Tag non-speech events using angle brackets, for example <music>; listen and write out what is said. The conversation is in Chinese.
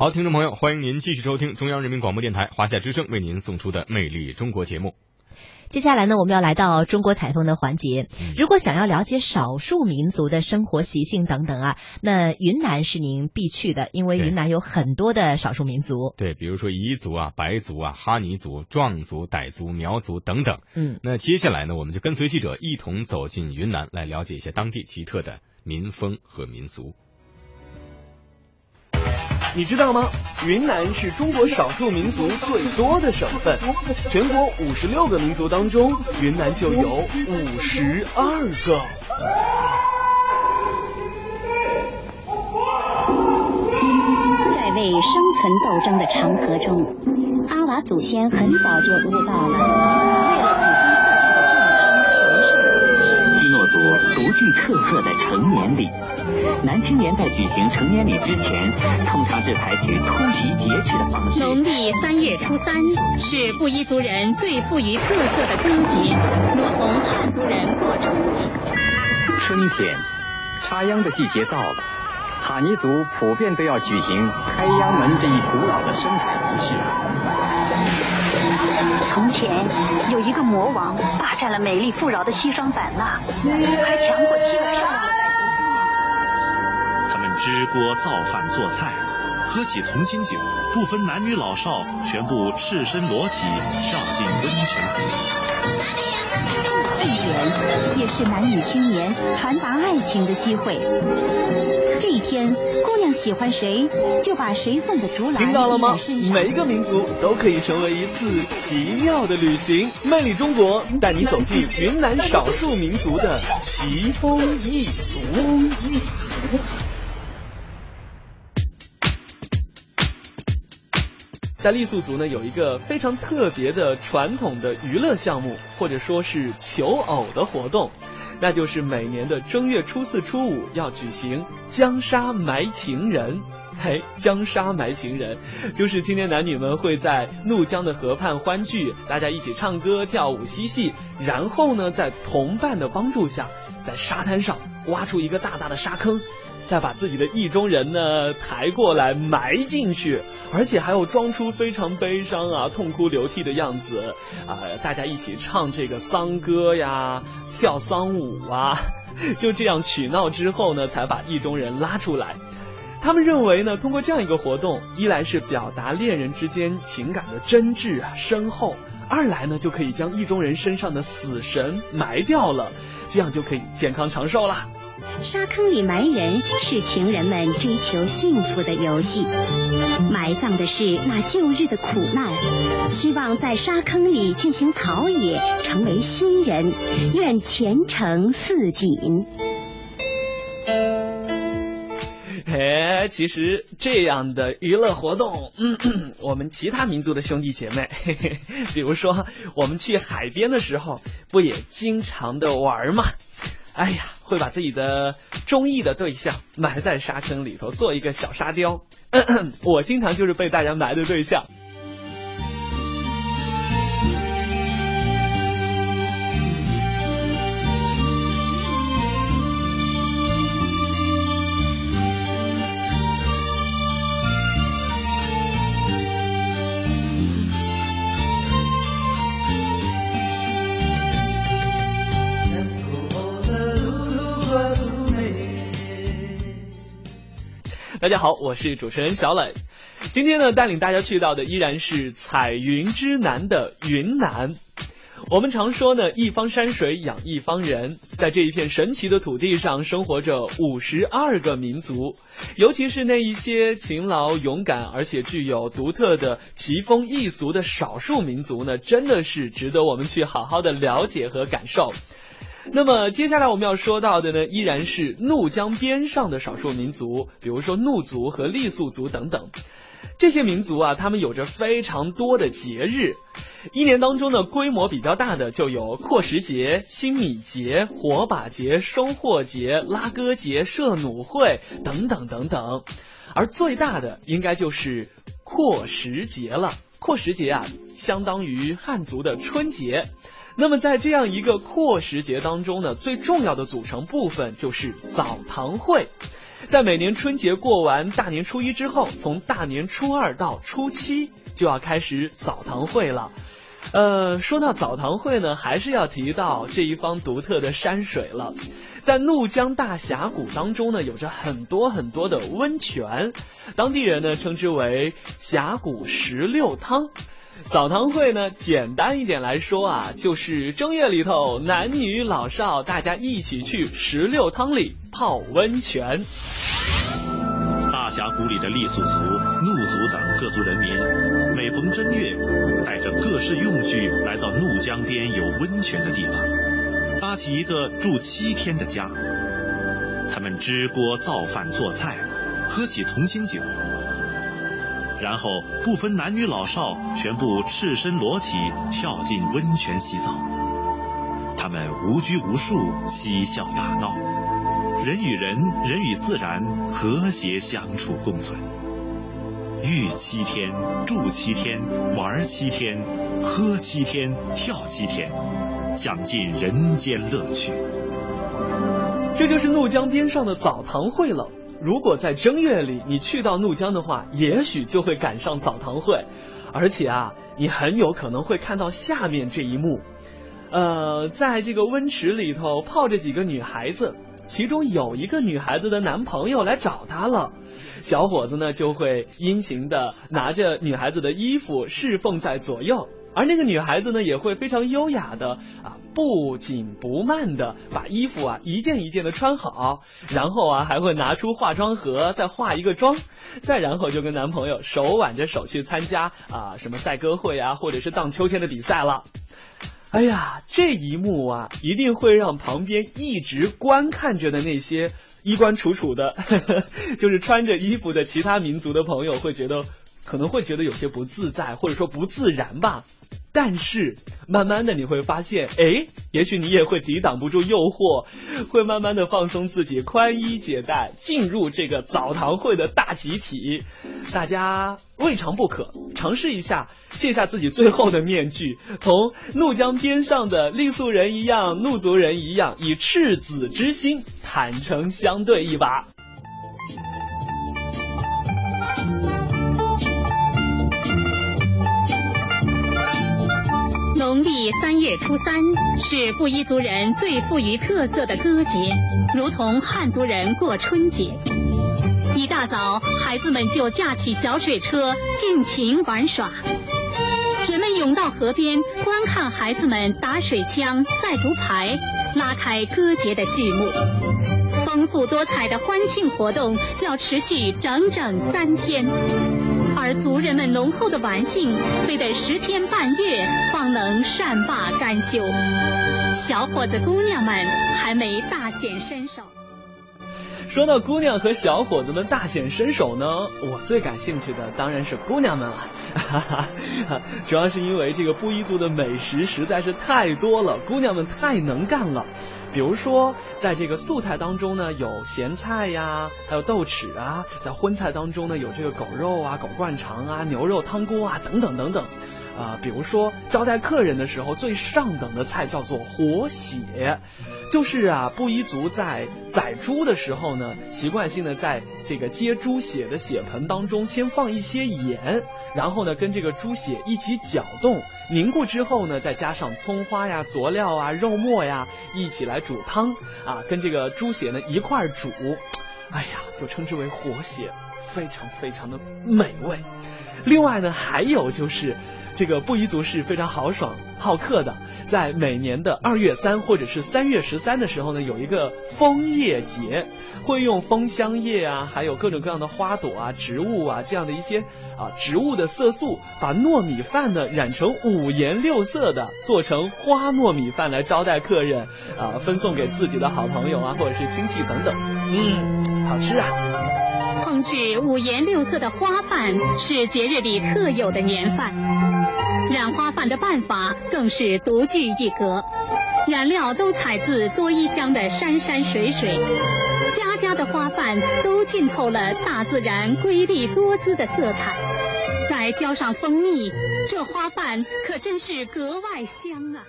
好，听众朋友，欢迎您继续收听中央人民广播电台华夏之声为您送出的《魅力中国》节目。接下来呢，我们要来到中国采风的环节。嗯如果想要了解少数民族的生活习性等等啊，那云南是您必去的，因为云南有很多的少数民族。对，比如说彝族啊、白族啊、哈尼族、壮族、傣族、苗族等等。嗯，那接下来呢，我们就跟随记者一同走进云南，来了解一下当地奇特的民风和民俗。你知道吗？云南是中国少数民族最多的省份，全国五十六个民族当中，云南就有五十二个。在为生存斗争的长河中，阿瓦祖先很早就悟到了，为了子孙后代的健康强独具特色的成年礼。男青年在举行成年礼之前，通常是采取突袭劫持的方式。农历三月初三是布依族人最富于特色的歌节，如同汉族人过春节。春天，插秧的季节到了，哈尼族普遍都要举行开秧门这一古老的生产仪式。从前有一个魔王霸占了美丽富饶的西双版纳，还强过七个漂亮的傣族姑娘。他们支锅造饭做菜，喝起同心酒，不分男女老少，全部赤身裸体跳进温泉水。祭典也是男女青年传达爱情的机会。这一天，喜欢谁，就把谁送的竹篮听到了吗每一个民族都可以成为一次奇妙的旅行。魅力中国带你走进云南少数民族的奇风异俗。在傈僳族呢，有一个非常特别的传统的娱乐项目，或者说是求偶的活动，那就是每年的正月初四、初五要举行江沙埋情人。嘿，江沙埋情人，就是青年男女们会在怒江的河畔欢聚，大家一起唱歌、跳舞、嬉戏，然后呢，在同伴的帮助下，在沙滩上挖出一个大大的沙坑，再把自己的意中人呢抬过来埋进去，而且还有装出非常悲伤啊、痛哭流涕的样子啊、大家一起唱这个丧歌呀、跳丧舞啊，就这样取闹之后呢，才把意中人拉出来。他们认为呢，通过这样一个活动，一来是表达恋人之间情感的真挚啊深厚，二来呢就可以将意中人身上的死神埋掉了，这样就可以健康长寿啦。沙坑里埋人是情人们追求幸福的游戏，埋葬的是那旧日的苦难，希望在沙坑里进行陶冶，成为新人，愿前程似锦。哎，其实这样的娱乐活动，嗯，<clears throat> 我们其他民族的兄弟姐妹，嘿嘿，比如说我们去海边的时候，不也经常的玩吗？哎呀，会把自己的中意的对象埋在沙坑里头，做一个小沙雕。<coughs> 我经常就是被大家埋的对象。大家好，我是主持人小磊。今天呢，带领大家去到的依然是彩云之南的云南。我们常说呢，一方山水养一方人，在这一片神奇的土地上，生活着五十二个民族，尤其是那一些勤劳、勇敢，而且具有独特的奇风异俗的少数民族呢，真的是值得我们去好好的了解和感受。那么接下来我们要说到的呢，依然是怒江边上的少数民族，比如说怒族和傈僳族等等。这些民族啊，他们有着非常多的节日，一年当中呢，规模比较大的就有阔时节、新米节、火把节、收获节、拉歌节、射弩会等等等等。而最大的应该就是阔时节了。阔时节啊，相当于汉族的春节。那么在这样一个阔时节当中呢，最重要的组成部分就是澡堂会。在每年春节过完大年初一之后，从大年初二到初七就要开始澡堂会了。呃，说到澡堂会呢，还是要提到这一方独特的山水了。在怒江大峡谷当中呢，有着很多很多的温泉，当地人呢称之为峡谷十六汤。澡堂会呢，简单一点来说啊，就是正月里头男女老少大家一起去石榴汤里泡温泉。大峡谷里的傈僳族、怒族等各族人民，每逢正月，带着各式用具来到怒江边有温泉的地方，搭起一个住七天的家。他们支锅造饭做菜，喝起同心酒，然后不分男女老少，全部赤身裸体跳进温泉洗澡。他们无拘无束，嬉笑打闹。人与人、人与自然和谐相处共存，浴七天、住七天、玩七天、喝七天、跳七天，享尽人间乐趣。这就是怒江边上的澡堂会了。如果在正月里你去到怒江的话，也许就会赶上澡堂会，而且啊，你很有可能会看到下面这一幕。呃，在这个温池里头泡着几个女孩子。其中有一个女孩子的男朋友来找她了，小伙子呢就会殷勤的拿着女孩子的衣服侍奉在左右，而那个女孩子呢也会非常优雅的啊不紧不慢的把衣服啊一件一件的穿好，然后啊还会拿出化妆盒再化一个妆，再然后就跟男朋友手挽着手去参加啊什么赛歌会啊或者是荡秋千的比赛了。哎呀，这一幕啊，一定会让旁边一直观看着的那些衣冠楚楚的，就是穿着衣服的其他民族的朋友，会觉得可能会觉得有些不自在，或者说不自然吧。但是慢慢的你会发现，哎，也许你也会抵挡不住诱惑，会慢慢的放松自己，宽衣解带，进入这个澡堂会的大集体。大家未尝不可尝试一下，卸下自己最后的面具，同怒江边上的傈僳人一样，怒族人一样，以赤子之心坦诚相对一把。三月初三是布依族人最富于特色的歌节，如同汉族人过春节。一大早，孩子们就驾起小水车，尽情玩耍。人们涌到河边，观看孩子们打水枪、赛竹排，拉开歌节的序幕。丰富多彩的欢庆活动要持续整整三天，们浓厚的玩性，非得十天半月方能善罢甘休。小伙子姑娘们还没大显身手。说到姑娘和小伙子们大显身手呢，我最感兴趣的当然是姑娘们了，哈 <laughs> 哈主要是因为这个布依族的美食实在是太多了，姑娘们太能干了。比如说，在这个素菜当中呢，有咸菜呀，还有豆豉啊；在荤菜当中呢，有这个狗肉啊、狗灌肠啊、牛肉汤锅啊等等等等。啊，比如说招待客人的时候，最上等的菜叫做活血，就是啊，布依族在宰猪的时候呢，习惯性的在这个接猪血的血盆当中，先放一些盐，然后呢，跟这个猪血一起搅动，凝固之后呢，再加上葱花呀、佐料啊、肉末呀，一起来煮汤啊，跟这个猪血呢一块煮，哎呀，就称之为活血，非常非常的美味。另外呢，还有就是。这个布依族是非常豪爽好客的，在每年的二月三或者是三月十三的时候呢，有一个枫叶节，会用枫香叶啊，还有各种各样的花朵啊、植物啊这样的一些啊植物的色素，把糯米饭呢染成五颜六色的，做成花糯米饭来招待客人啊，分送给自己的好朋友啊或者是亲戚等等，嗯，好吃啊。制五颜六色的花饭是节日里特有的年饭。染花饭的办法更是独具一格，染料都采自多依乡的山山水水，家家的花饭都浸透了大自然瑰丽多姿的色彩，再浇上蜂蜜，这花饭可真是格外香啊！